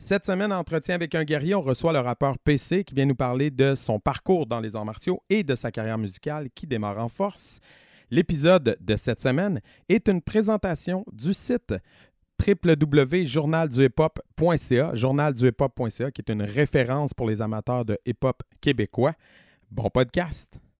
Cette semaine, entretien avec un guerrier, on reçoit le rappeur PC qui vient nous parler de son parcours dans les arts martiaux et de sa carrière musicale qui démarre en force. L'épisode de cette semaine est une présentation du site www.journalduhiphop.ca, journalduhiphop.ca, qui est une référence pour les amateurs de hip-hop québécois. Bon podcast!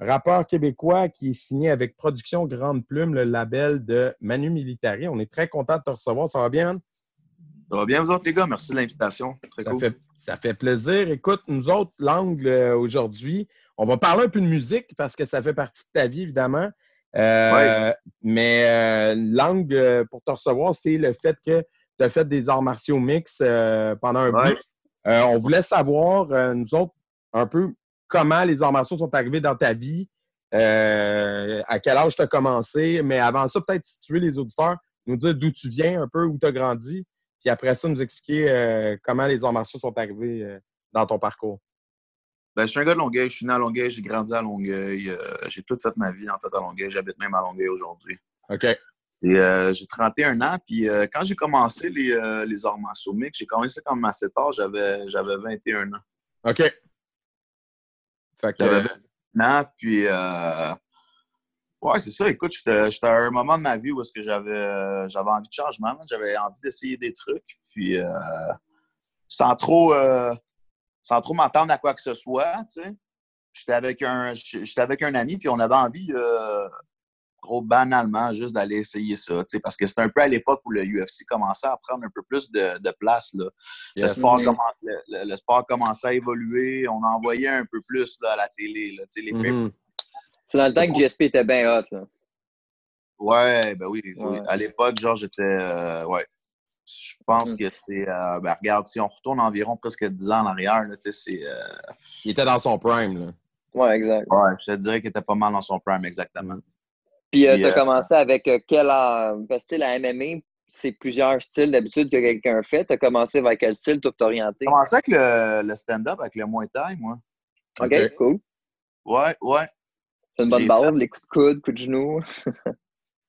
rappeur québécois qui est signé avec Production Grande Plume, le label de Manu Militari. On est très content de te recevoir. Ça va bien, man? Ça va bien, vous autres, les gars? Merci de l'invitation. Ça, cool. fait, ça fait plaisir. Écoute, nous autres, l'angle euh, aujourd'hui, on va parler un peu de musique parce que ça fait partie de ta vie, évidemment. Euh, Ouais. Mais euh, l'angle euh, pour te recevoir, c'est le fait que tu as fait des arts martiaux mix pendant un Ouais. bout. On voulait savoir, nous autres, un peu comment les arts martiaux sont arrivés dans ta vie, euh, à quel âge tu as commencé, mais avant ça, peut-être situer les auditeurs, nous dire d'où tu viens un peu, où tu as grandi, puis après ça, nous expliquer euh, comment les arts martiaux sont arrivés euh, dans ton parcours. Ben, je suis un gars de Longueuil. Je suis né à Longueuil. J'ai grandi à Longueuil. j'ai toute fait ma vie, en fait, à Longueuil. J'habite même à Longueuil aujourd'hui. OK. Et euh, j'ai 31 ans. Puis euh, quand j'ai commencé les, euh, les arts martiaux j'ai commencé quand même assez tard. J'avais, j'avais 21 ans. OK. Fait que, J'avais 21 ans. Puis, euh, ouais, c'est ça. Écoute, j'étais, j'étais à un moment de ma vie où est-ce que j'avais, euh, j'avais envie de changement. J'avais envie d'essayer des trucs. Puis, euh, sans trop, euh, sans trop m'attendre à quoi que ce soit, tu sais. J'étais avec un, j'étais avec un ami, puis on avait envie, euh, gros banalement, juste d'aller essayer ça, tu sais, parce que c'était un peu à l'époque où le UFC commençait à prendre un peu plus de, de place, là. Le, yes. sport le, le- le sport commençait à évoluer, on en voyait un peu plus là, à la télé, là, les Mhm. C'est dans le temps que GSP était bien hot. Là. Ouais, ben oui, oui. Ouais. À l'époque, genre, j'étais. euh, ouais. Je pense Mhm. que c'est. euh, ben, regarde, si on retourne environ presque 10 ans en arrière, là, tu sais, c'est. euh, Il était dans son prime. Là. Ouais, exact. ouais, je te dirais qu'il était pas mal dans son prime, exactement. Puis, euh, tu as euh, commencé avec euh, quel. euh, parce que tu sais, la MMA, c'est plusieurs styles d'habitude que quelqu'un fait. Tu as commencé avec quel style tout orienté? J'ai commencé avec le, le stand-up, avec le Muay Thai, moi. OK, cool. Ouais, ouais. C'est une bonne base, les coups de coude, coups de genou.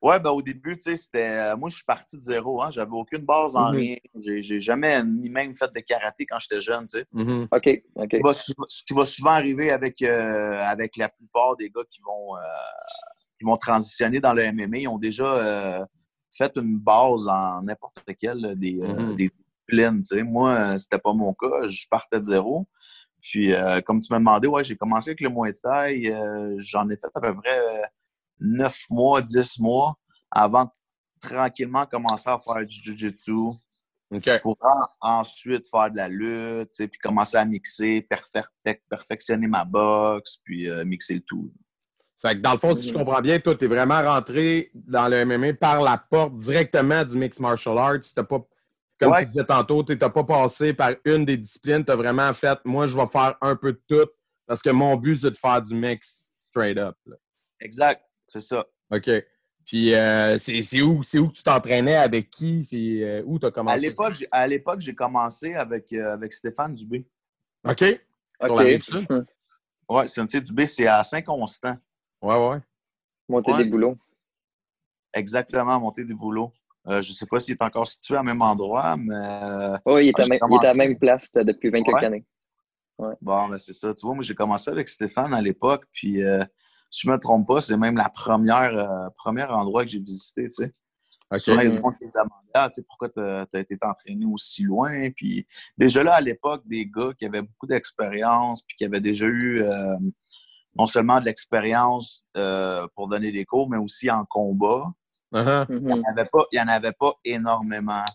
Ouais, ben au début, tu sais, c'était. euh, moi, je suis parti de zéro, hein. J'avais aucune base en Mhm. rien. J'ai jamais ni même fait de karaté quand j'étais jeune, tu sais. Mhm. OK, OK. Ce qui va sou- ce qui va souvent arriver avec, euh, avec la plupart des gars qui vont, euh, qui vont transitionner dans le MMA, ils ont déjà euh, fait une base en n'importe quel là, des, euh, Mhm. des disciplines. tu sais. Moi, euh, c'était pas mon cas. Je partais de zéro. Puis, euh, comme tu m'as demandé, ouais, j'ai commencé avec le Muay Thai. euh, J'en ai fait à peu près 9 mois, 10 mois avant de tranquillement commencer à faire du Jiu-Jitsu pour en- ensuite faire de la lutte, tu sais, puis commencer à mixer, perfe- per- perfectionner ma boxe, puis euh, mixer le tout. Fait que dans le fond, si je comprends bien, toi, tu es vraiment rentré dans le MMA par la porte directement du mixed martial arts. T'as pas, comme Ouais. tu disais tantôt, tu n'as pas passé par une des disciplines. Tu as vraiment fait, moi, je vais faire un peu de tout parce que mon but, c'est de faire du mix straight up. là. Exact, c'est ça. OK. Puis, euh, c'est où, c'est où que tu t'entraînais? Avec qui? C'est euh, où tu as commencé? À l'époque, j'ai- à l'époque, j'ai commencé avec, euh, avec Stéphane Dubé. OK. Sur OK. Ouais, c'est Dubé, c'est à Saint-Constant. Ouais, ouais. Monter Ouais. des boulots. Exactement, à monter des boulots. Euh, je ne sais pas s'il est encore situé au même endroit, mais Oui, il, est Ah, à il est à la même place euh, depuis 20 quelques Ouais. années. bon, ben, c'est ça. Tu vois, moi, j'ai commencé avec Stéphane à l'époque, puis euh, si je ne me trompe pas, c'est même la première, euh, premier endroit que j'ai visité, tu sais. OK. Souvent, il y a du monde qui me demandait ah, tu sais, pourquoi tu as, été entraîné aussi loin. Puis déjà là, à l'époque, des gars qui avaient beaucoup d'expérience, puis qui avaient déjà eu euh, non seulement de l'expérience euh, pour donner des cours, mais aussi en combat. Uh-huh. Il n'y en, avait pas- il y en avait pas énormément.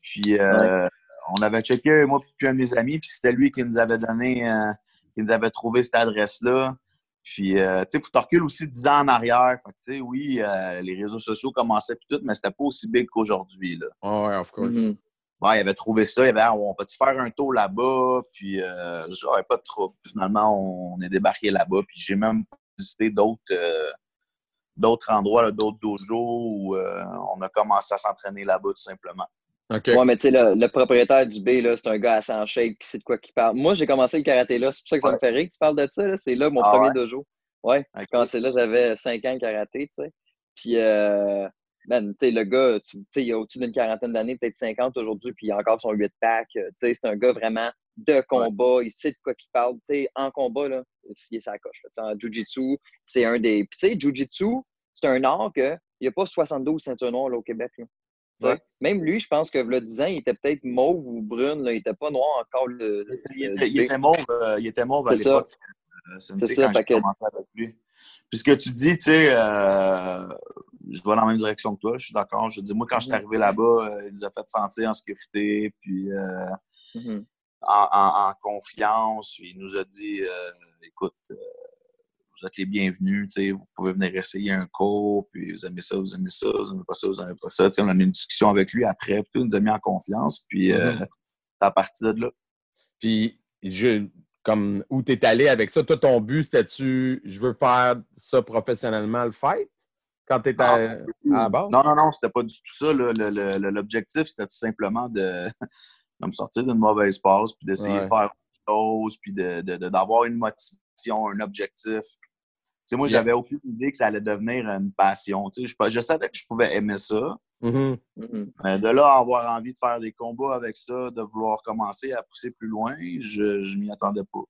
Puis euh, on avait checké, moi puis un de mes amis, puis c'était lui qui nous avait donné, euh, qui nous avait trouvé cette adresse-là. Puis, euh, tu sais, faut reculer aussi 10 ans en arrière. Fait que, tu sais, oui, euh, les réseaux sociaux commençaient puis tout, mais c'était pas aussi big qu'aujourd'hui, là. Oh, ouais, of course. Mhm. Ouais, il avait trouvé ça. Il avait, ah, on va-tu faire un tour là-bas? Puis, euh, j'aurais pas de trouble. Finalement, on est débarqué là-bas. Puis, j'ai même visité d'autres euh, d'autres endroits, d'autres dojos où euh, on a commencé à s'entraîner là-bas, tout simplement. OK. Ouais, mais tu sais, le, propriétaire du B, c'est un gars assez en shape qui sait de quoi qu'il parle. Moi, j'ai commencé le karaté là. C'est pour ça que ça me fait rire que tu parles de ça. C'est là mon ah premier dojo. Ouais. Quand c'est là, j'avais 5 ans de karaté, tu sais. Puis, euh, man, tu sais, le gars, tu sais, il a au-dessus d'une quarantaine d'années, peut-être 50 aujourd'hui, puis il a encore son 8-pack. Tu sais, c'est un gars vraiment de combat. Il sait de quoi qu'il parle. Tu sais, en combat, là, il est sa coche. En Jiu-Jitsu, c'est un des. Puis, tu sais, Jiu-Jitsu, c'est un art qu'il n'y a pas 72 ceintures noires là, au Québec. Là. Même lui, je pense que le 10 ans, il était peut-être mauve ou brune. Là. Il n'était pas noir encore. Le, il, était, il, était, mauve, euh, il était mauve à l'époque. Euh, c'est ça. Quand que... avec lui. Puis ce que tu dis, tu sais, euh, je vais dans la même direction que toi, je suis d'accord. Je dis, moi, quand je suis mm-hmm. arrivé là-bas, euh, il nous a fait sentir en sécurité, puis euh, mm-hmm. en, confiance. Il nous a dit, écoute, vous êtes les bienvenus, vous pouvez venir essayer un cours, puis vous aimez ça, vous aimez ça, vous aimez pas ça, vous aimez pas ça. on a eu une discussion avec lui après, puis il nous a mis en confiance, puis c'est à partir de là. Puis, je, comme où tu es allé avec ça. Toi, ton but, c'était-tu, je veux faire ça professionnellement, le fight? Quand tu étais à, la base? Non, non, non, c'était pas du tout ça. L'objectif, c'était tout simplement de, me sortir d'une mauvaise passe, puis d'essayer de faire autre chose, puis d'avoir une motivation, un objectif. sais, moi, j'avais aucune idée que ça allait devenir une passion. Je, je savais que je pouvais aimer ça. Mm-hmm. Mm-hmm. de là, avoir envie de faire des combats avec ça, de vouloir commencer à pousser plus loin, je ne m'y attendais pas.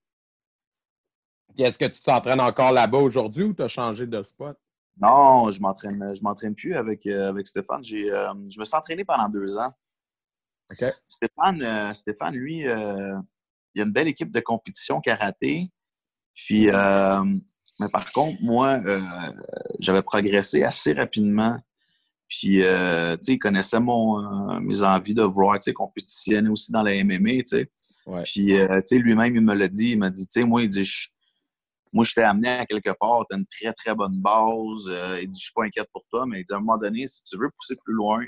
Est-ce que tu t'entraînes encore là-bas aujourd'hui ou tu as changé de spot? Non, je m'entraîne, je m'entraîne plus avec, euh, avec Stéphane. Euh, je me suis entraîné pendant deux ans. Stéphane, euh, Stéphane, lui, il a une belle équipe de compétition karaté. Puis, mais par contre, moi, j'avais progressé assez rapidement puis, tu sais, il connaissait mon, mes envies de vouloir, tu sais, compétitionner aussi dans la MMA, tu sais. Puis, tu sais, lui-même, il me l'a dit. Il m'a dit, tu sais, moi, il dit, moi, je t'ai amené à quelque part, tu as une très, très bonne base. il dit, je suis pas inquiète pour toi, mais il dit, à un moment donné, si tu veux pousser plus loin,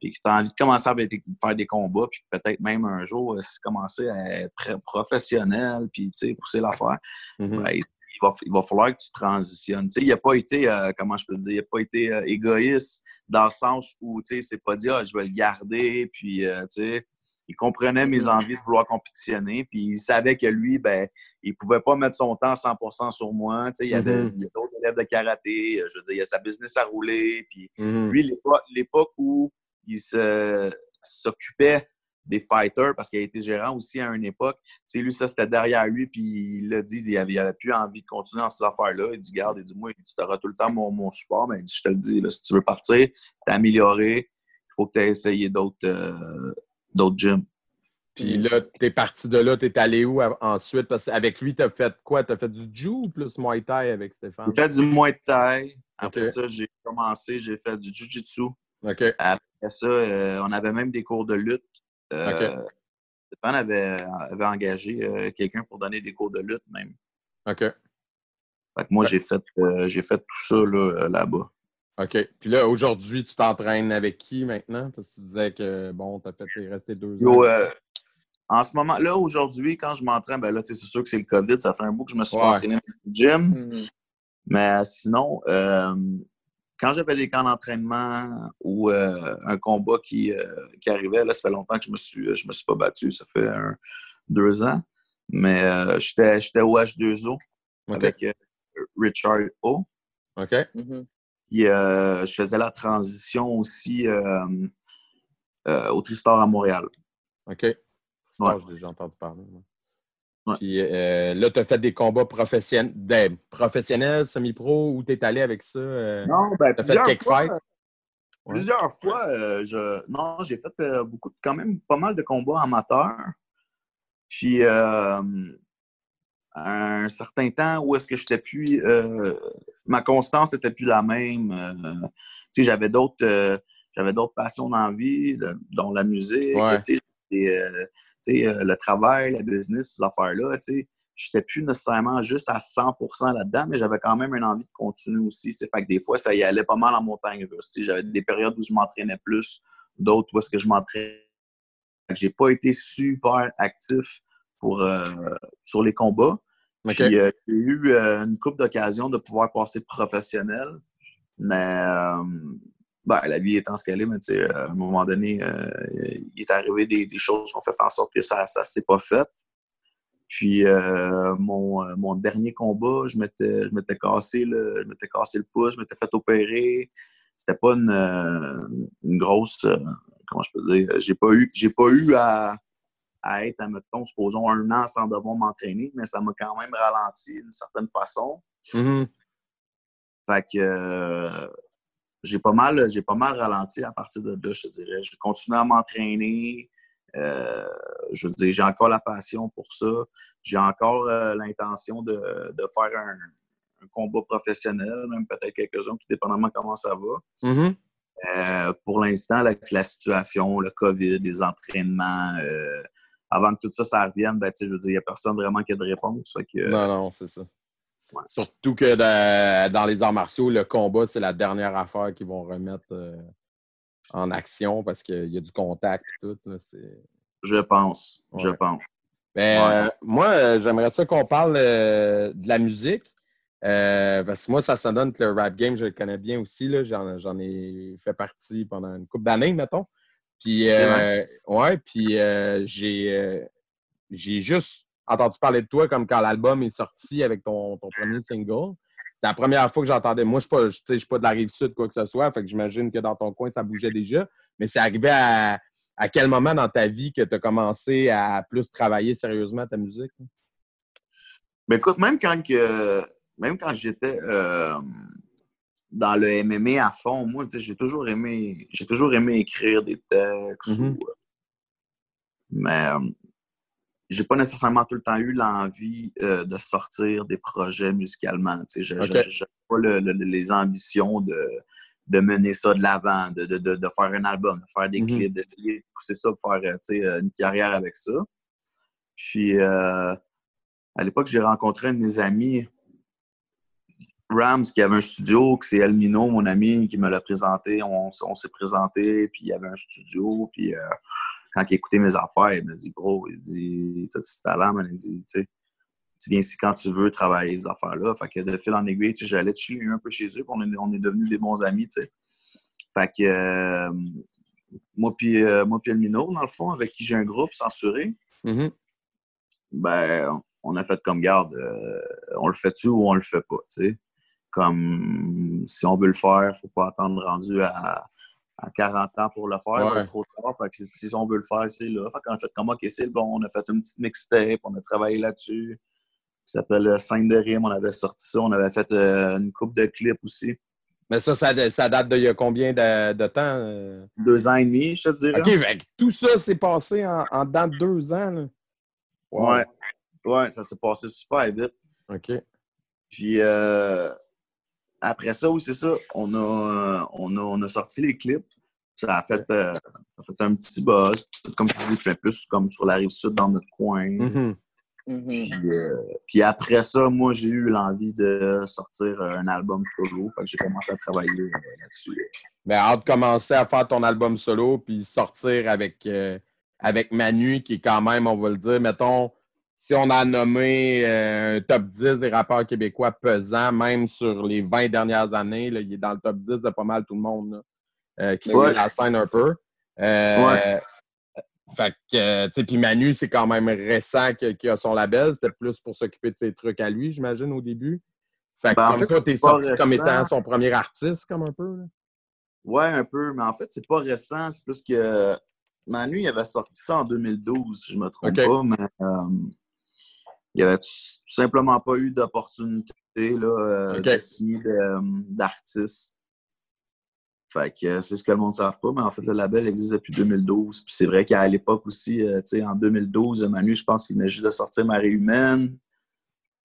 puis que tu as envie de commencer à faire des combats, puis peut-être même un jour, commencer à être professionnel, puis, tu sais, pousser l'affaire, mm-hmm. ben, il, va, il va falloir que tu transitionnes. Tu sais, il n'a pas été, comment je peux dire, il n'a pas été égoïste dans le sens où, tu sais, c'est pas dit, ah, je vais le garder, puis, euh, tu sais, il comprenait mes envies de vouloir compétitionner, puis il savait que lui, ben, il pouvait pas mettre son temps 100% sur moi, tu sais, il y avait mm-hmm. d'autres élèves de karaté, je veux dire, il y a sa business à rouler, puis mm-hmm. lui, l'époque où il s'occupait des fighters parce qu'il a été gérant aussi à une époque. Tu sais, lui, ça, c'était derrière lui, puis il l'a dit, il avait, plus envie de continuer dans ces affaires-là. Il dit, garde, il dit, moi, tu auras tout le temps mon, support, mais il dit, je te le dis, là, si tu veux partir, t'améliorer, il faut que tu aies essayé d'autres euh, gyms. Puis là, t'es parti de là, t'es allé où ensuite? Parce qu'avec lui, t'as fait quoi? T'as fait du Jiu ou plus Muay Thai avec Stéphane? J'ai fait du Muay Thai. Après ça, j'ai commencé, j'ai fait du Jiu-Jitsu. Après ça, euh, on avait même des cours de lutte. Euh, Stéphane avait, avait engagé euh, quelqu'un pour donner des cours de lutte même. OK. Fait que moi, j'ai fait, j'ai fait tout ça là-bas. OK. Puis là, aujourd'hui, tu t'entraînes avec qui maintenant? Parce que tu disais que, bon, tu as fait rester deux ans. en ce moment, là, aujourd'hui, quand je m'entraîne, ben là, c'est sûr que c'est le COVID. Ça fait un bout que je me suis entraîné dans le gym. Mm-hmm. Mais sinon, quand j'avais des camps d'entraînement ou euh, un combat qui, euh, qui, arrivait, là, ça fait longtemps que je me suis, je me suis pas battu. Ça fait deux ans. Mais euh, j'étais au H2O avec Richard O. OK. Mm-hmm. je faisais la transition aussi au Tristar à Montréal. OK. j'ai déjà entendu parler. Puis euh, là, tu as fait des combats professionnels, ben, professionnels semi-pro, où tu es allé avec ça? Euh, non, ben, plusieurs fait fois, Plusieurs fois, euh, je... non, j'ai fait beaucoup, quand même pas mal de combats amateurs. Puis, un certain temps où est-ce que j'étais plus. Ma constance n'était plus la même. tu sais, j'avais d'autres. j'avais d'autres passions dans la vie, dont la musique. Euh, le travail, la business, ces affaires-là, je n'étais plus nécessairement juste à 100% là-dedans, mais j'avais quand même une envie de continuer aussi. Fait que des fois, ça y allait pas mal en montagne russe. J'avais des périodes où je m'entraînais plus, d'autres où est-ce que je m'entraînais j'ai pas été super actif pour, sur les combats. Puis, j'ai eu une couple d'occasions de pouvoir passer professionnel. Mais ben, la vie étant ce qu'elle est, mais à un moment donné, il est arrivé des, choses qui ont fait en sorte que ça ne s'est pas fait. Puis euh, mon, euh, mon, dernier combat, je m'étais, je m'étais cassé le, je m'étais cassé le pouce, je m'étais fait opérer. C'était pas une, euh, une grosse, comment je peux dire, j'ai pas eu, j'ai pas eu à, à être, à mettons, supposons un an sans devoir m'entraîner, mais ça m'a quand même ralenti d'une certaine façon. Mm-hmm. Fait que j'ai pas mal, j'ai pas mal ralenti à partir de là, je te dirais. J'ai continué à m'entraîner. Euh, je veux dire, j'ai encore la passion pour ça. J'ai encore euh, l'intention de, faire un, combat professionnel, même peut-être quelques-uns, tout dépendamment comment ça va. Mm-hmm. Euh, pour l'instant, la situation, le COVID, les entraînements, avant que tout ça, ça revienne, ben, je veux dire, il n'y a personne vraiment qui a de réponse. non, non, c'est ça. Surtout que dans les arts martiaux, le combat, c'est la dernière affaire qu'ils vont remettre en action parce qu'il y a du contact et tout. je pense. Je pense. Ben, moi, euh, j'aimerais ça qu'on parle euh, de la musique. Euh, parce que moi, ça, donne que le rap game, je le connais bien aussi. J'en ai fait partie pendant une couple d'années, mettons. Puis, ouais, puis j'ai juste entendu parler de toi comme quand l'album est sorti avec ton, ton premier single. C'est la première fois que j'entendais. Moi, je ne suis, pas de la rive sud, quoi que ce soit. Fait que j'imagine que dans ton coin, ça bougeait déjà. Mais c'est arrivé à, quel moment dans ta vie que tu as commencé à plus travailler sérieusement ta musique? Ben écoute, même quand même quand j'étais euh, dans le MMA à fond, moi, j'ai toujours aimé j'ai toujours aimé écrire des textes. Mm-hmm. Euh, mais euh, j'ai pas nécessairement tout le temps eu l'envie euh, de sortir des projets musicalement. Je n'ai pas les ambitions de, de, mener ça de l'avant, de, de, de, faire un album, de faire des mm-hmm. clips, d'essayer de pousser ça, de faire une carrière avec ça. Puis, euh, à l'époque, j'ai rencontré un de mes amis, Rams, qui avait un studio, que c'est Elmino, mon ami, qui me l'a présenté. On, on s'est présenté, puis il y avait un studio, puis quand il écoutait mes affaires, il me dit, bro, il dit, as du talent, mais il dit, tu sais, tu viens ici quand tu veux travailler ces affaires-là. Fait que de fil en aiguille, j'allais chiller un peu chez eux, puis on est, on est devenus des bons amis, tu sais. Fait que euh, moi puis euh, moi puis Elmino, dans le fond, avec qui j'ai un groupe censuré, mm-hmm. ben on a fait comme garde, euh, on le fait-tu ou on le fait pas, tu sais? Comme si on veut le faire, faut pas attendre rendu à à 40 ans pour le faire, trop tard. Fait que si on veut le faire, c'est là. Fait qu'on a fait comme OK, c'est bon, on a fait une petite mixtape, on a travaillé là-dessus. Ça s'appelle 5 de rime, on avait sorti ça, on avait fait euh, une coupe de clips aussi. Mais ça, ça, date d'il y a combien de, temps? Euh? Deux ans et demi, je te dirais. OK, tout ça s'est passé en, en dedans de deux ans. Là. Ouais. Ouais, ça s'est passé super vite. OK. Puis euh, après ça, oui, c'est ça. On a, on, a, sorti les clips. Ça a fait, euh, fait un petit buzz. Comme tu dis, fait plus comme sur la rive sud dans notre coin. Mm-hmm. Mm-hmm. Euh, puis, après ça, moi, j'ai eu l'envie de sortir un album solo. Fait que j'ai commencé à travailler euh, là-dessus. Mais hâte de commencer à faire ton album solo puis sortir avec, avec Manu, qui est quand même, on va le dire, mettons, si on a nommé euh, un top 10 des rappeurs québécois pesants, même sur les 20 dernières années, il est dans le top 10 de pas mal tout le monde euh, qui suit la scène un peu. Euh, fait que, tu sais, puis Manu, c'est quand même récent qu'il a son label. C'est plus pour s'occuper de ses trucs à lui, j'imagine, au début. Fait que, ben, comme toi, t'es sorti comme étant son premier artiste, comme un peu. Là. Ouais, un peu. Mais en fait, c'est pas récent. C'est plus que Manu, il avait sorti ça en 2012, si je me trompe pas. Mais il n'y avait tout simplement pas eu d'opportunité euh, de signer euh, d'artistes. Fait que euh, c'est ce que le monde ne savent pas, mais en fait, le label existe depuis 2012. Puis c'est vrai qu'à l'époque aussi, en 2012, Manu, je pense qu'il venait juste de sortir Marie Humaine.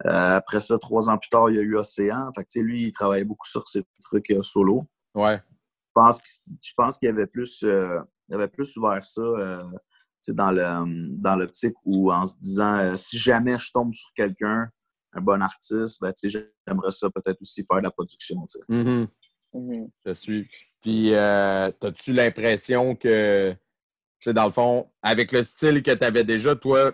après ça, trois ans plus tard, il y a eu Océan. Fait que, lui, il travaillait beaucoup sur ses trucs solo. Ouais. Je pense qu'il avait plus, il avait plus ouvert ça dans le dans l'optique où en se disant euh, si jamais je tombe sur quelqu'un, un bon artiste, ben, j'aimerais ça peut-être aussi faire de la production. Mm-hmm. Mm-hmm. Je suis. Puis, euh, as-tu l'impression que dans le fond, avec le style que tu avais déjà, toi,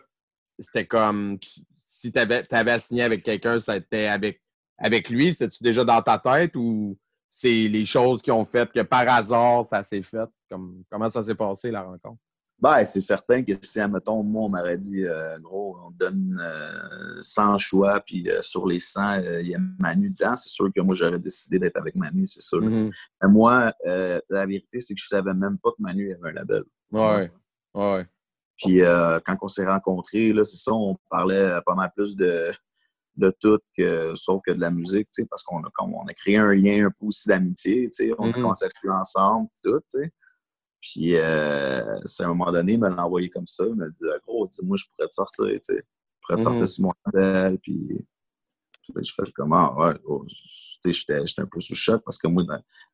c'était comme si tu avais, avais signé avec quelqu'un, ça était avec, avec lui. C'était-tu déjà dans ta tête ou c'est les choses qui ont fait que par hasard, ça s'est fait? Comme, comment ça s'est passé, la rencontre? Ben, c'est certain que si, admettons, moi, on m'aurait dit, euh, gros, on donne 100 euh, choix, puis euh, sur les 100, il y a Manu dedans, c'est sûr que moi, j'aurais décidé d'être avec Manu, c'est sûr. Mm-hmm. Mais moi, la vérité, c'est que je savais même pas que Manu avait un label. Ouais, ouais. Puis quand on s'est rencontrés, là, c'est ça, on parlait pas mal plus de, de tout, que, sauf que de la musique, parce qu'on a, on a créé un lien un peu aussi d'amitié, on a mm-hmm. commencé à jouer ensemble, tout, tu sais. Puis, euh, c'est à un moment donné, il me l'a envoyé comme ça. Il m'a dit, gros, dis-moi, je pourrais te sortir, tu sais. Je pourrais te sortir mhm. sur mon label. Puis, je fais comment, ah, ouais, tu sais, j'étais un peu sous choc parce que moi,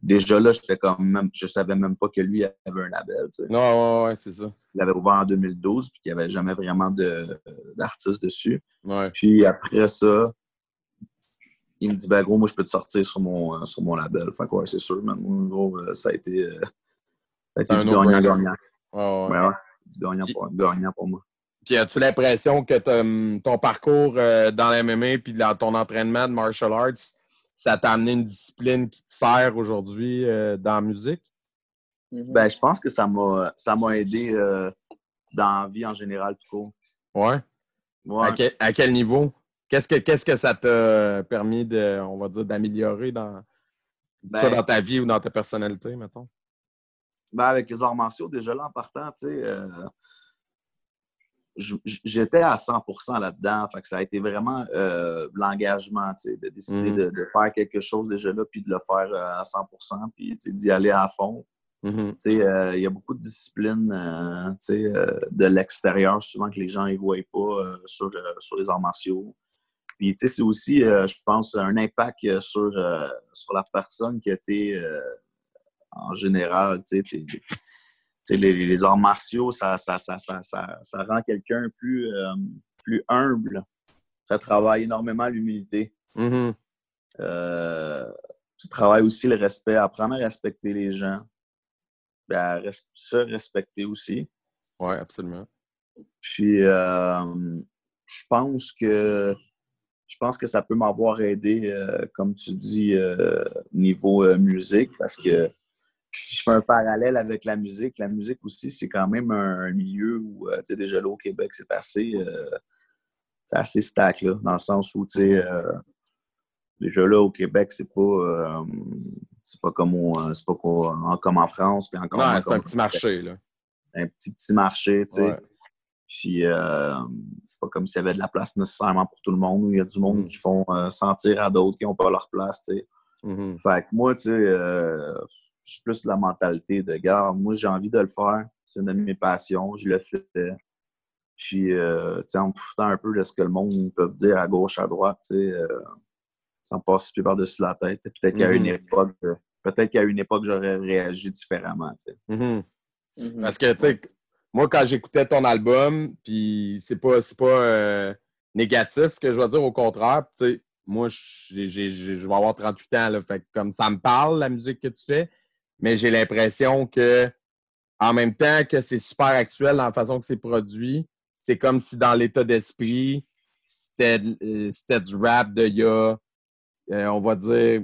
déjà là, j'étais comme même, je savais même pas que lui avait un label, tu sais. Non, ouais, ouais, c'est ça. Il avait ouvert en 2012, puis qu'il n'y avait jamais vraiment d'artiste dessus. Ouais. Puis après ça, il me dit, ben gros, moi, je peux te sortir sur mon, sur mon label. Fait quoi, c'est sûr, man. Gros, euh, ça a été. Euh, c'est du gagnant-gagnant. Ouais, Du gagnant pour, moi. Puis as-tu l'impression que ton parcours euh, dans l'MMA puis dans ton entraînement de martial arts, ça t'a amené une discipline qui te sert aujourd'hui euh, dans la musique? Mm-hmm. Ben, je pense que ça m'a ça m'a aidé euh, dans la vie en général tout court. Ouais? ouais. À, quel, niveau? Qu'est-ce que qu'est-ce que ça t'a permis de, on va dire, d'améliorer dans, ça ben dans ta vie ou dans ta personnalité, mettons? Ben, avec les arts martiaux, déjà là, en partant, tu sais, euh, j'étais à 100% là-dedans. Fait que ça a été vraiment euh, l'engagement, tu sais, de décider mm-hmm. de, faire quelque chose déjà là, puis de le faire euh, à 100% puis d'y aller à fond. Sais, il y a beaucoup de disciplines, de l'extérieur, souvent que les gens ne voient pas sur, sur les arts martiaux. Puis, c'est aussi, je pense, un impact sur, sur la personne qui a été en général. Tu sais, les, les, arts martiaux, ça, ça, ça, ça rend quelqu'un plus, euh, plus humble. Ça travaille énormément l'humilité. Mm-hmm. Euh, tu travailles aussi le respect, apprendre à respecter les gens. À se respecter aussi. Oui, absolument. Puis, euh, je pense que je pense que ça peut m'avoir aidé, comme tu dis, niveau musique, parce que si je fais un parallèle avec la musique, la musique aussi, c'est quand même un, milieu où, euh, tu sais, déjà là au Québec, c'est assez, euh, assez stack, là, dans le sens où, tu sais, euh, déjà là au Québec, c'est pas, c'est pas comme, c'est pas comme en France. Puis encore, c'est un petit marché, là. Un petit, petit marché, tu sais. Puis, c'est pas comme s'il y avait de la place nécessairement pour tout le monde. Il y a du monde mm. qui font sentir à d'autres qui n'ont pas leur place, tu sais. Mm-hmm. Fait que moi, tu sais, je suis plus la mentalité de gars, moi j'ai envie de le faire, c'est une de mes passions, je le fais. Puis, euh, en me foutant un peu de ce que le monde peut dire à gauche, à droite, tu sais, euh, ça me passe plus par-dessus la tête. Peut-être qu'à une mm-hmm. époque, peut-être qu'à une époque, j'aurais réagi différemment. Mm-hmm. Mm-hmm. Parce que, tu sais, moi, quand j'écoutais ton album, puis c'est pas, pas euh, négatif ce que je veux dire, au contraire, tu sais, moi, je vais avoir 38 ans, là, fait comme ça me parle, la musique que tu fais, mais j'ai l'impression que, en même temps que c'est super actuel dans la façon que c'est produit, c'est comme si dans l'état d'esprit, c'était euh, du rap de y a, euh, on va dire,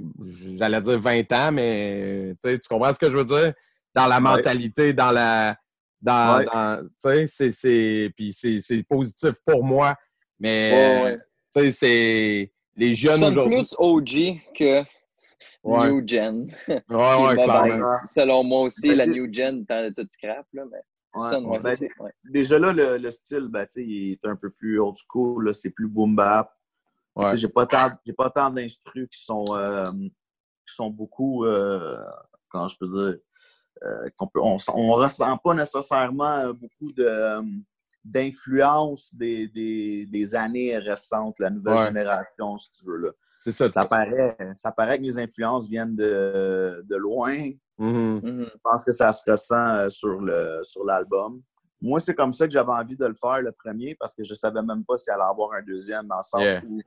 j'allais dire 20 ans, mais tu comprends ce que je veux dire? Dans la mentalité, dans la. Dans, tu sais, c'est positif pour moi, mais tu sais, c'est les jeunes aujourd'hui. plus OG que New Gen. Ouais, ouais, clairement. selon moi aussi, la New Gen, t'en tout scrap, là, mais. Ben, déjà là, le, style, ben, il est un peu plus old school, c'est plus boom bap. J'ai pas tant, pas tant d'instrus qui sont, euh, qui sont beaucoup, euh, comment je peux dire, euh, qu'on peut, on, on ressent pas nécessairement beaucoup de d'influence des, des, des, années récentes, la nouvelle génération, si tu veux. Là. C'est ça. Ça paraît, ça paraît que mes influences viennent de, de loin. Mm-hmm. Mm-hmm. Je pense que ça se ressent euh, sur, le, sur l'album. Moi, c'est comme ça que j'avais envie de le faire, le premier, parce que je savais même pas s'il allait avoir un deuxième, dans le sens où,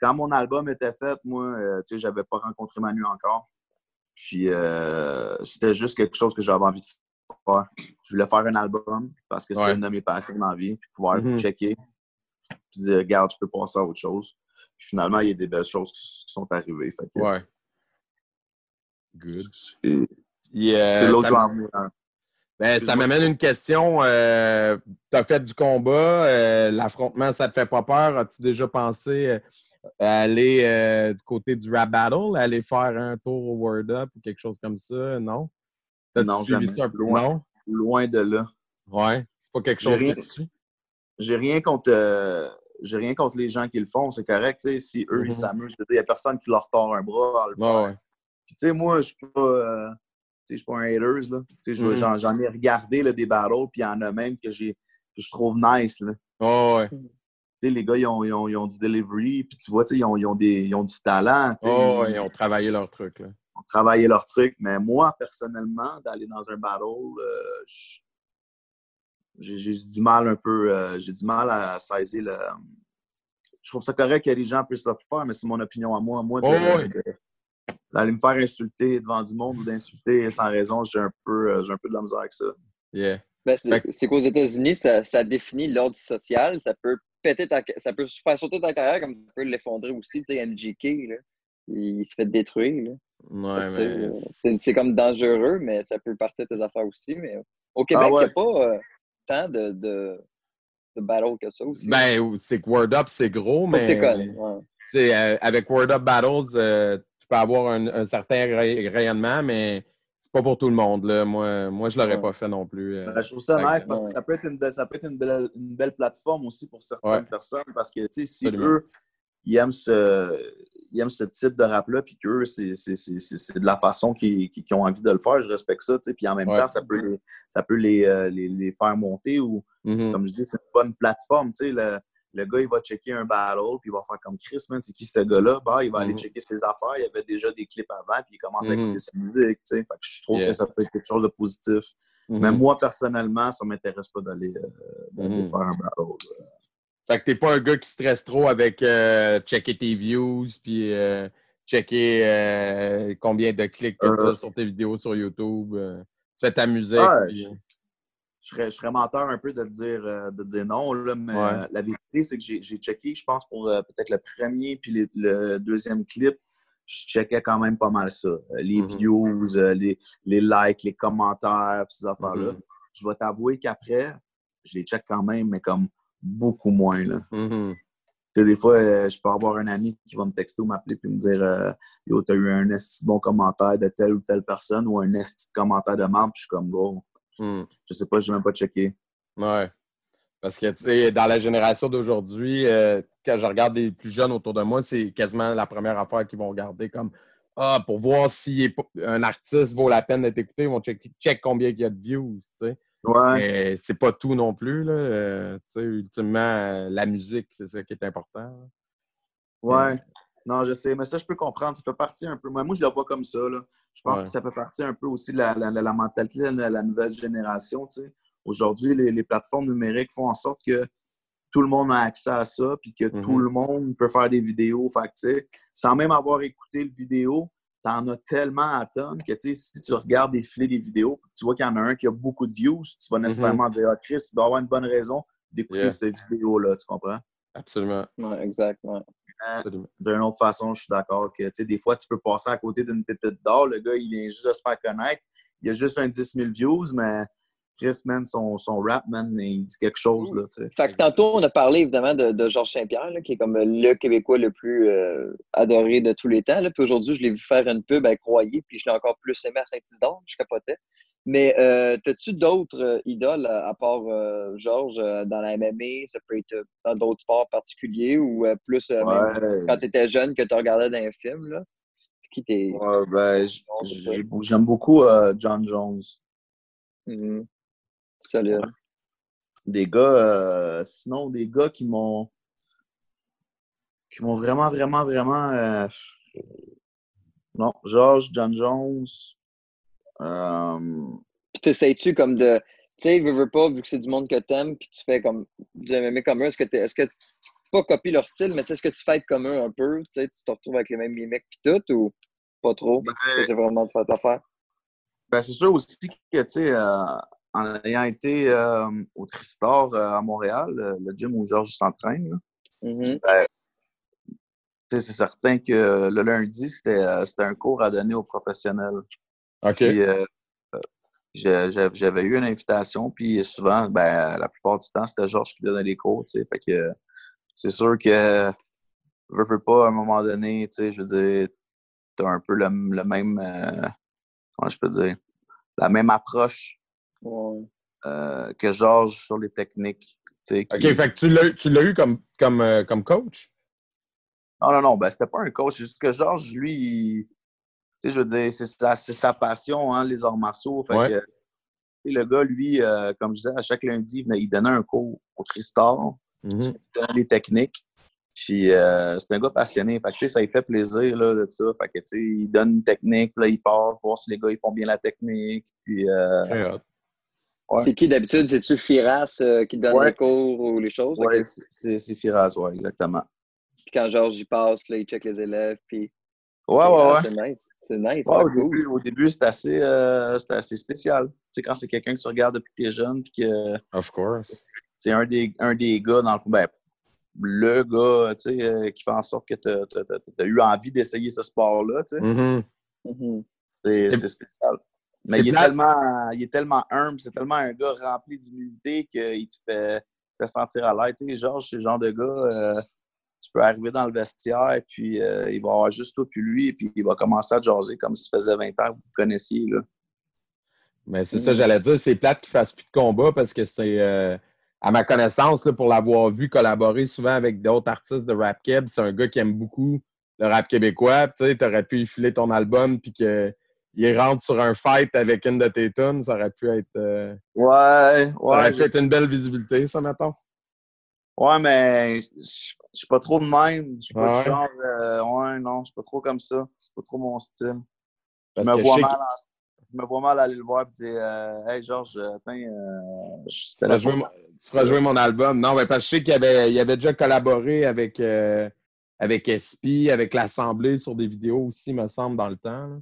quand mon album était fait, moi, euh, tu sais, j'avais pas rencontré Manu encore. Puis, euh, c'était juste quelque chose que j'avais envie de Je voulais faire un album parce que c'était une de mes passions dans la vie, puis pouvoir mm-hmm. checker, puis dire, regarde, tu peux passer à autre chose. Puis finalement, il y a des belles choses qui, sont arrivées. Fait ouais. Good. C'est l'autre ça, ben, ça m'amène une question. Euh, tu as fait du combat, euh, l'affrontement, ça te fait pas peur? As-tu déjà pensé euh, à aller du côté du rap battle, aller faire un tour au Word Up ou quelque chose comme ça? Non? Non, suivi ça? Loin, non? Loin de là. Ouais, c'est pas quelque chose que tu suis? J'ai rien contre j'ai rien contre les gens qui le font, c'est correct. Si eux, ils mm-hmm. s'amusent, il n'y a personne qui leur tord un bras à le faire. Puis, tu sais, moi, je suis pas. Euh, je suis pas un haters, là. Mm-hmm. J'en ai regardé là, des battles, puis il y en a même que, que je trouve nice, là. Oh, ouais. sais, les gars, ils ont, ils, ont, ils ont, du delivery, puis tu vois, ils ont, ils, ont des, ils ont du talent. Oh, ouais, ils ont travaillé leur truc. Là. Ont travaillé leur truc, mais moi, personnellement, d'aller dans un battle, euh, j'ai du mal un peu, euh, j'ai du mal à saisir le. Je trouve ça correct que les gens puissent le faire, mais c'est mon opinion à moi. Moi, d'aller me faire insulter devant du monde ou d'insulter sans raison, j'ai un, peu, euh, un peu de la misère avec ça. Yeah. Ben, c'est qu'aux États-Unis, ça, ça, définit l'ordre social. Ça peut péter ta, ça peut faire sauter ta carrière comme ça peut l'effondrer aussi. Tu sais, MGK, là, il se fait détruire. Là. Ouais, mais... C'est comme dangereux, mais ça peut partir de tes affaires aussi. Mais au Québec, il n'y a pas. Euh, tant de, de, de battle que ça aussi. Ben, c'est que Word Up, c'est gros, mais. Ouais. Euh, avec Word Up Battles, euh, tu peux avoir un, certain rayonnement, mais c'est pas pour tout le monde. Là. Moi, moi je l'aurais pas fait non plus. Euh. Ben, je trouve ça nice parce que ça peut être une belle, ça peut être une belle, une belle plateforme aussi pour certaines personnes parce que si eux, ils aiment ce, ils aiment ce type de rap-là, puis qu'eux, c'est de la façon qu'ils ont envie de le faire. Je respecte ça, tu sais. Puis en même temps, ça peut, les, ça peut les, euh, les, les, faire monter ou, mm-hmm. comme je dis, c'est une bonne plateforme, tu sais. Le, le, gars, il va checker un battle, puis il va faire comme Chris, man, c'est qui ce gars-là? Bah, il va aller mm-hmm. checker ses affaires. Il y avait déjà des clips avant, puis il commence à écouter mm-hmm. sa musique, tu sais. Fait que je trouve que ça peut être quelque chose de positif. Mais moi, personnellement, ça ne m'intéresse pas d'aller euh, faire un battle. Euh. Fait que t'es pas un gars qui stresse trop avec euh, checker tes views, puis euh, checker euh, combien de clics tu as sur tes vidéos sur YouTube. tu fais ta musique. Je, serais, je serais menteur un peu de dire, de dire non, là, mais la vérité, c'est que j'ai checké, je pense, pour peut-être le premier puis le deuxième clip, je checkais quand même pas mal ça. Les mm-hmm. views, les, les, likes, les commentaires, ces affaires-là. Mm-hmm. Je vais t'avouer qu'après, je les check quand même, mais comme beaucoup moins. Là. Mm-hmm. Des fois, euh, je peux avoir un ami qui va me texter ou m'appeler et me dire euh, Yo, t'as eu un esti bon commentaire de telle ou telle personne ou un esti commentaire de membre, puis je suis comme Go. Mm. Je sais pas, je n'ai même pas checké. Ouais. Parce que, tu sais, dans la génération d'aujourd'hui, euh, quand je regarde les plus jeunes autour de moi, c'est quasiment la première affaire qu'ils vont regarder comme Ah, pour voir si un artiste vaut la peine d'être écouté, ils vont checker check combien il y a de views, tu sais. Ouais. Mais c'est pas tout non plus. Là. Euh, ultimement, la musique, c'est ça qui est important. Ouais. Non, je sais, mais ça, je peux comprendre. Ça fait partie un peu. Moi, moi je le vois comme ça. Là. Je pense que ça fait partie un peu aussi de la, la, mentalité de la, nouvelle génération. Aujourd'hui, les, les, plateformes numériques font en sorte que tout le monde a accès à ça, puis que tout mm-hmm. le monde peut faire des vidéos. Fait sans même avoir écouté le vidéo, tu en as tellement à tonnes que si tu regardes défiler des vidéos, tu vois qu'il y en a un qui a beaucoup de views, tu vas mhm. nécessairement dire Ah, Chris, il doit avoir une bonne raison d'écouter cette vidéo-là, tu comprends? Absolument. Ouais, exact. D'une autre façon, je suis d'accord que des fois, tu peux passer à côté d'une pépite d'or. Le gars, il vient juste de se faire connaître. Il a juste un 10 000 views, mais Chris, man, son, son rap, man, il dit quelque chose. Là, fait que tantôt, on a parlé évidemment de, de Georges Saint-Pierre, qui est comme le Québécois le plus euh, adoré de tous les temps. Là. Puis aujourd'hui, je l'ai vu faire une pub à Croyer, puis je l'ai encore plus aimé à Saint-Isidore, je capotais. Mais euh, as-tu d'autres euh, idoles à part Georges dans la MMA? Ça peut être dans d'autres sports particuliers ou plus quand tu étais jeune que tu regardais dans un film? Là? Qui t'es. ben, j'aime beaucoup John Jones. Mm-hmm. Salut. Des gars, euh, sinon, des gars qui m'ont qui m'ont vraiment, vraiment, vraiment. Euh, non, George, John Jones. Euh... Puis t'essayes-tu comme de. Tu sais, veux, veux pas, vu que c'est du monde que t'aimes, puis tu fais comme du MMA comme eux, est-ce que, est-ce que tu pas copies leur style, mais est-ce que tu fais être comme eux un peu? Tu sais, tu te retrouves avec les mêmes mimiques puis tout, ou pas trop? Ben, c'est vraiment de faire ta affaire? Ben, c'est sûr aussi que, tu sais, euh, en ayant été euh, au Tristar euh, à Montréal, le gym où Georges s'entraîne, mm-hmm. ben, c'est certain que le lundi, c'était un cours à donner aux professionnels. OK. j'avais eu une invitation, puis souvent, ben, la plupart du temps, c'était Georges qui donnait les cours, tu sais. Fait que c'est sûr que, veux, veux pas, à un moment donné, tu sais, je veux dire, t'as un peu le, même, comment je peux dire, la même approche euh, que Georges sur les techniques. OK, fait que tu l'as eu comme, comme, euh, comme coach? Non, non, non, ben c'était pas un coach. C'est juste que Georges, lui, tu sais, je veux dire, c'est sa, sa, passion, hein, les arts martiaux. Fait que, le gars, lui, euh, comme je disais, à chaque lundi, il donnait un cours au Tristar. Mm-hmm. Il donnait les techniques. Puis euh, c'est un gars passionné. Fait que, ça lui fait plaisir là, de ça. Fait que, il donne une technique, là, il part voir si les gars ils font bien la technique. Puis, euh, C'est qui d'habitude? C'est-tu Firas euh, qui donne les cours ou les choses? Oui, c'est Firas, oui, exactement. Puis quand Georges y passe, là, il check les élèves. Puis... Ouais, ouais, ouais. C'est nice. C'est nice. au, début, au début, c'est assez, assez spécial. Tu sais, quand c'est quelqu'un que tu regardes depuis que tu es jeune, puis que. Of course. C'est un des, un des gars, dans le fond. Ben, le gars tu sais, euh, qui fait en sorte que tu as, eu envie d'essayer ce sport-là. tu sais. Mm-hmm. Mm-hmm. C'est spécial. Mais il est, tellement, il est tellement humble, c'est tellement un gars rempli d'humilité qu'il te fait, fait, sentir à l'aise. Tu sais, Georges, c'est le genre de gars, euh, tu peux arriver dans le vestiaire, et puis euh, il va avoir juste toi puis lui, et puis il va commencer à jaser comme si ça faisait 20 ans que vous vous connaissiez. Là. Mais c'est ça, mm. j'allais dire, c'est plate qu'il fasse plus de combat parce que c'est à ma connaissance, là, pour l'avoir vu collaborer souvent avec d'autres artistes de rap keb, c'est un gars qui aime beaucoup le rap québécois. Tu sais, aurais pu filer ton album puis qu'il rentre sur un fight avec une de tes tunes, ça aurait pu être. Euh, ouais, ouais. Ça aurait pu être une belle visibilité, ça, mettons. Ouais, mais je suis pas trop de même. Je suis pas du genre. Euh, ouais, non, je suis pas trop comme ça. C'est pas trop mon style. je me vois mal je me vois mal aller le voir et dire euh, Hey Georges, attends, tu feras jouer mon album. Non, mais parce que je sais qu'il avait, il avait déjà collaboré avec, avec SP, avec l'Assemblée sur des vidéos aussi, me semble, dans le temps.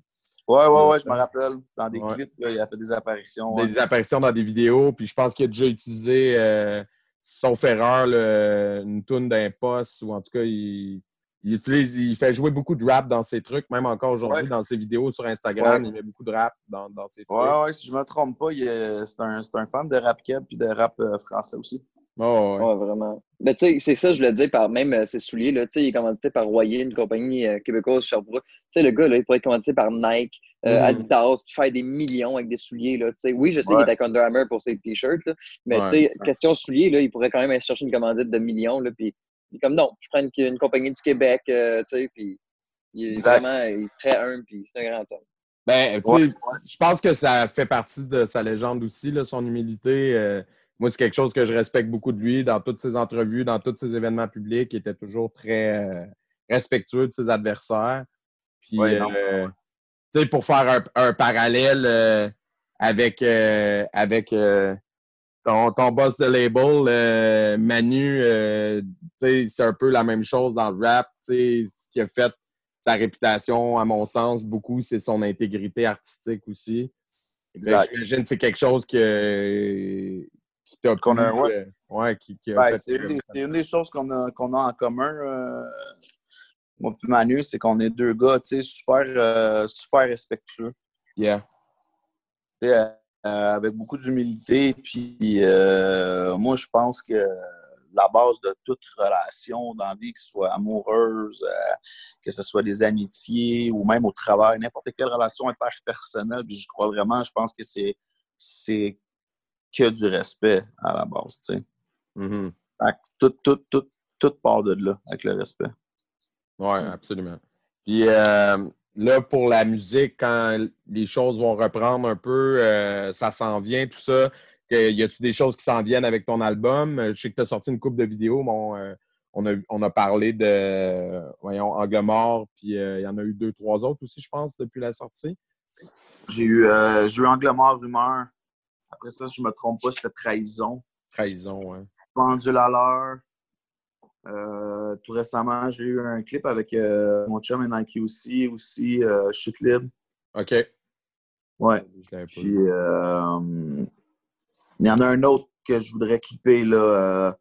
Ouais, ouais, ouais, je me rappelle. Dans des clips, il a fait des apparitions. Des, apparitions dans des vidéos. Puis je pense qu'il a déjà utilisé, euh, sauf erreur, une toune d'un poste, ou en tout cas, il, il, utilise, il fait jouer beaucoup de rap dans ses trucs, même encore aujourd'hui dans ses vidéos sur Instagram, il met beaucoup de rap dans, dans ses trucs. Ouais, ouais, si je me trompe pas, c'est un, un, fan de rap keb puis de rap euh, français aussi. Oh, ouais. vraiment. Mais tu sais, c'est ça, je le dis par même euh, ses souliers, là, tu sais, il est commandité par Royer, une compagnie euh, québécoise Sherbrooke. Tu sais, le gars, là, il pourrait être commandité par Nike, mm. Adidas, puis faire des millions avec des souliers, là, tu sais. Oui, je sais qu'il est avec Under Armour pour ses t-shirts, mais tu sais, question souliers, là, il pourrait quand même aller chercher une commandite de millions, là, puis il est comme non, je prends une, compagnie du Québec, euh, tu sais, puis il est vraiment il est très humble, puis c'est un grand homme. Ben, tu sais, je pense que ça fait partie de sa légende aussi, là, son humilité. Euh, moi, c'est quelque chose que je respecte beaucoup de lui dans toutes ses entrevues, dans tous ses événements publics. Il était toujours très euh, respectueux de ses adversaires. Puis, tu sais, pour faire un, parallèle avec, avec ton, boss de label, euh, Manu, euh, c'est un peu la même chose dans le rap. Ce qui a fait sa réputation, à mon sens, beaucoup, c'est son intégrité artistique aussi. J'imagine que c'est quelque chose que, qui t'a. Euh, ouais. qui, ben, c'est une, des choses qu'on a, qu'on a en commun. moi et Manu, c'est qu'on est deux gars super, super respectueux. Yeah. Euh, avec beaucoup d'humilité. Puis euh, moi, je pense que la base de toute relation dans la vie, que ce soit amoureuse, euh, que ce soit des amitiés ou même au travail, n'importe quelle relation interpersonnelle, puis je crois vraiment, je pense que c'est, c'est que du respect à la base, tu sais. Mm-hmm. tout, tout, tout, tout part de là, avec le respect. Oui, absolument. Puis, là, pour la musique, quand les choses vont reprendre un peu, euh, ça s'en vient, tout ça. y a-tu des choses qui s'en viennent avec ton album? Je sais que tu as sorti une coupe de vidéos. Bon, euh, on, a, on a parlé de, voyons, Angle Mort, puis euh, il y en a eu deux, trois autres aussi, je pense, depuis la sortie. J'ai eu, eu Angle Mort, Rumeur. Après ça, si je me trompe pas, c'était Trahison. Trahison, oui. Pendule à l'heure. Euh, tout récemment, j'ai eu un clip avec euh, mon chum et Nike aussi, aussi euh, Chute Libre. OK. Ouais. Puis, euh, il y en a un autre que je voudrais clipper, là, euh,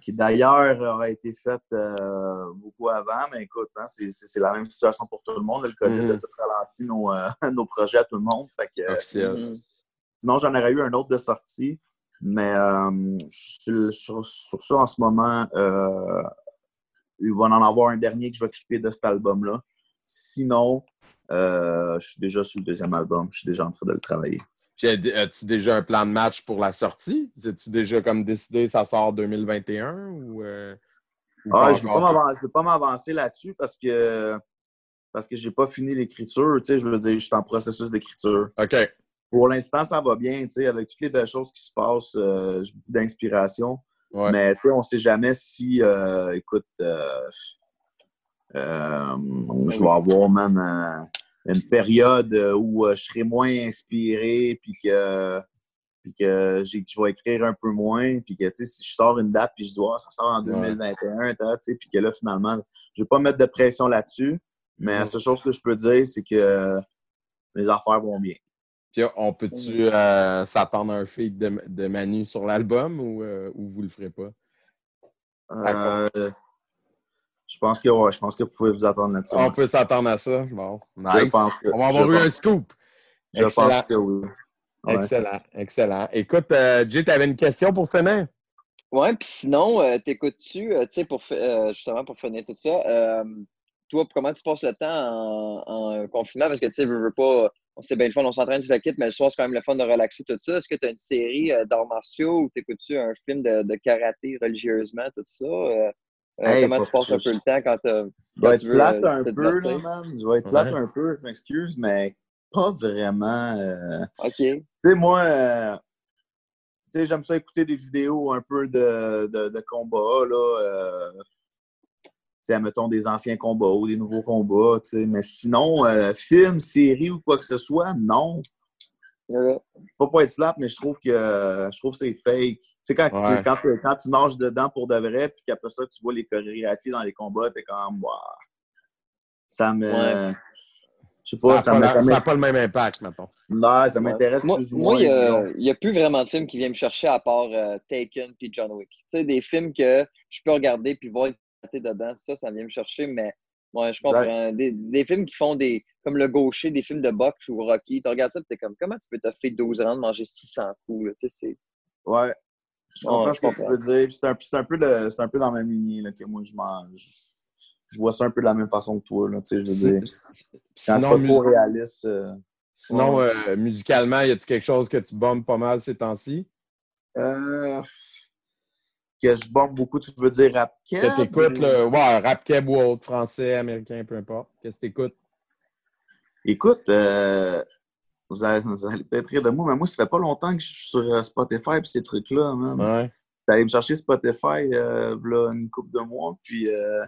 qui d'ailleurs aurait été fait euh, beaucoup avant, mais écoute, hein, c'est la même situation pour tout le monde. Le COVID a mhm. tout ralenti nos, nos, projets à tout le monde. Officiel. Sinon, j'en aurais eu un autre de sortie, mais sur, sur, ça en ce moment, il va en avoir un dernier que je vais clipper de cet album-là. Sinon, euh, je suis déjà sur le deuxième album. Je suis déjà en train de le travailler. As-tu déjà un plan de match pour la sortie? As-tu déjà comme décidé ça sort 2021 ou, euh, ah, je ne vais pas m'avancer là-dessus parce que parce que j'ai pas fini l'écriture. Je veux dire, je suis en processus d'écriture. OK. Pour l'instant, ça va bien, avec toutes les belles choses qui se passent, euh, j'ai beaucoup d'inspiration. Mais on ne sait jamais si, écoute, euh, je vais avoir, man, une période où euh, je serai moins inspiré, puis que, puis que je vais écrire un peu moins, puis que, si je sors une date, puis je dis, ça sort en 2021, puis que là, finalement, je ne vais pas mettre de pression là-dessus, mais la seule chose que je peux dire, c'est que les affaires vont bien. On peut-tu euh, s'attendre à un feed de, Manu sur l'album ou, ou vous le ferez pas? Je pense que je pense que vous pouvez vous attendre là-dessus. On peut s'attendre à ça. Bon, nice. On va avoir eu un scoop. Je pense que oui. Excellent, excellent. Écoute, euh, Jay, tu avais une question pour finir? Oui, puis sinon, euh, t'écoutes-tu, euh, tu sais, pour, justement, pour finir tout ça, toi, comment tu passes le temps en, confinement? Parce que, tu sais, veux, veux pas, on sait bien le fun, on s'entraîne, tu la quitte, mais le soir, c'est quand même le fun de relaxer tout ça. Est-ce que tu as une série d'arts martiaux ou t'écoutes-tu un film de, de, karaté religieusement, tout ça? Euh, comment tu passes un peu le temps quand, tu Je vais être plate un peu, là, man. Je vais être plate un peu, je m'excuse, mais pas vraiment. Euh, OK. Tu sais, moi, euh, tu sais, j'aime ça écouter des vidéos un peu de, de, de combats, là. Mettons des anciens combats ou des nouveaux combats, tu sais. Mais sinon, film, série ou quoi que ce soit, non. Pas pour être flat, mais je trouve que je trouve c'est fake. Tu sais, quand, tu, quand, quand, tu nages dedans pour de vrai, puis qu'après ça, tu vois les chorégraphies dans les combats, t'es comme, wow. Ça me. Je sais pas, ça n'a pas, le même impact, maintenant. Non, ça m'intéresse plus ou moins. Moi, il n'y a, plus vraiment de films qui viennent me chercher à part euh, Taken puis John Wick. Tu sais, des films que je peux regarder puis voir dedans, ça, ça vient me chercher, mais Ouais, je comprends. Des, des, films qui font des. Comme le gaucher, des films de boxe ou Rocky. Tu regardes ça et t'es comme, comment tu peux te faire 12 ans de manger 600 coups? Là? Tu sais, ouais. Je comprends ce que tu veux dire. C'est un, un, peu un peu dans la même lignée là, que moi, je mange. Je vois ça un peu de la même façon que toi. Là, tu sais, je veux dire. c'est pas trop réaliste. Euh, sinon, euh, musicalement, y a-t-il quelque chose que tu bombes pas mal ces temps-ci? Euh que je bombe beaucoup, tu veux dire rap? Que t'écoutes, le... ouais, rap keb ou autre, français, américain, peu importe. Qu'est-ce que t'écoutes? Écoute, euh, vous allez, peut-être rire de moi, mais moi, ça fait pas longtemps que je suis sur euh, Spotify et ces trucs-là. Ouais. J'allais me chercher Spotify euh, là, une couple de mois, puis euh,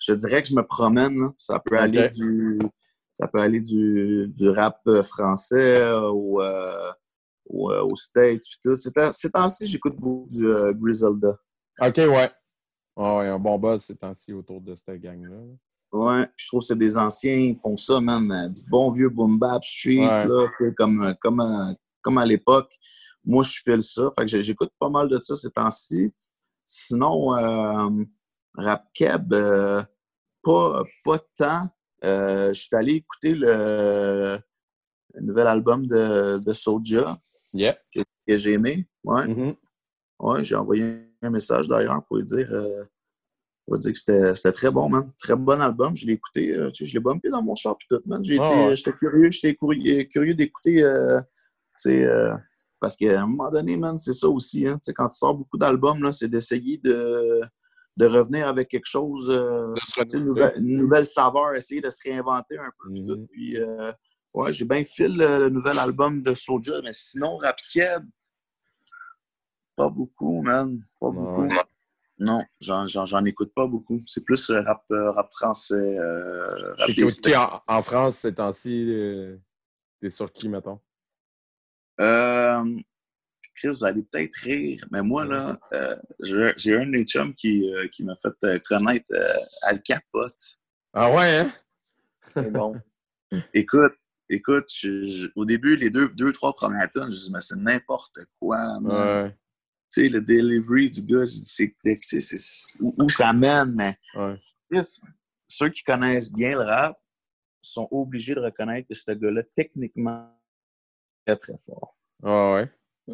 je dirais que je me promène. Ça peut aller du ça peut aller du, du rap français ou aux States. Tout. Ces temps-ci, j'écoute beaucoup du Griselda. OK, ouais. Oh, ouais, un bon buzz ces temps-ci autour de cette gang-là. Ouais, je trouve que c'est des anciens, ils font ça, man. Euh, du bon vieux boom bap street, là, comme, euh, comme, euh, comme à l'époque. Moi, je fais ça. Fait que j'écoute pas mal de ça ces temps-ci. Sinon, euh, rap keb, pas, pas tant. je suis allé écouter le, nouvel album de, de Soulja yeah. que, j'ai aimé. Ouais. Mm-hmm. ouais j'ai envoyé un message d'ailleurs pour lui dire, euh, pour dire que c'était très bon, man. Très bon album. Je l'ai écouté. Euh, tu sais, je l'ai bumpé dans mon char tout, man. Ah j'étais curieux, j'étais curieux d'écouter. Euh, euh, parce qu'à un moment donné, man, c'est ça aussi. Hein, quand tu sors beaucoup d'albums, c'est d'essayer de, de revenir avec quelque chose, une nouvelle, saveur, essayer de se réinventer un peu. Mm-hmm. Puis, ouais, j'ai bien fil le, nouvel album de Soulja, mais sinon, Rap pas beaucoup, man. Pas beaucoup. Non, j'en écoute pas beaucoup. C'est plus euh, rap, euh, rap français. Euh, rap en, en, France ces temps-ci? Euh, t'es sur qui, mettons? Euh, Chris, vous allez peut-être rire, mais moi, là, j'ai un de mes chums qui, qui m'a fait connaître Al Capote. Ah ouais, hein? C'est bon. Écoute, écoute, au début, les deux, deux trois premières tonnes, je dis, mais c'est n'importe quoi. Ouais. Tu sais, le delivery du gars, c'est où, où, ça mène, mais ouais. ceux qui connaissent bien le rap sont obligés de reconnaître que ce gars-là, techniquement, est très, très fort. Ouais.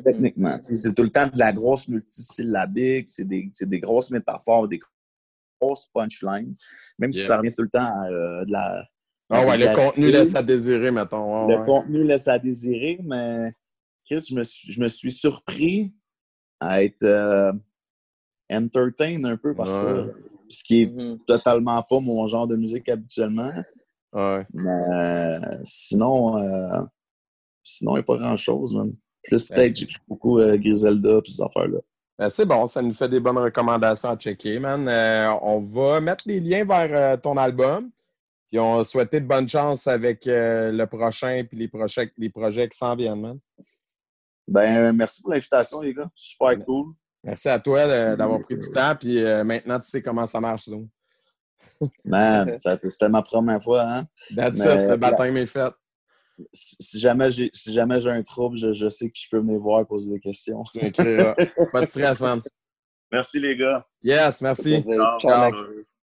Techniquement. C'est tout le temps de la grosse multisyllabique, c'est des, des, grosses métaphores, des grosses punchlines, même si ça revient tout le temps à euh, de la. Ah ouais, le contenu laisse à désirer, mettons. le contenu laisse à désirer, mais Chris, je me suis, je me suis surpris à être euh, entertained un peu par ça. Ce qui est mm-hmm. totalement pas mon genre de musique habituellement. Ouais. Mais euh, sinon, sinon, il n'y a pas grand-chose, même. Plus stage, j'écoute beaucoup euh, Griselda et ces affaires-là. Ben, c'est bon, ça nous fait des bonnes recommandations à checker, man. Euh, on va mettre les liens vers euh, ton album. Puis on souhaiter de bonne chance avec le prochain et les, projets, les projets qui s'en viennent, man. Ben, merci pour l'invitation, les gars. Super ben, cool. Merci à toi d'avoir pris du temps. Puis maintenant, tu sais comment ça marche, Zoom. Man, c'était ma première fois, hein? That's it, le baptême est fait si jamais j'ai si jamais j'ai un trouble, je, je, sais que je peux venir voir et poser des questions. Pas de stress, man. Merci les gars. Yes, merci. Ciao.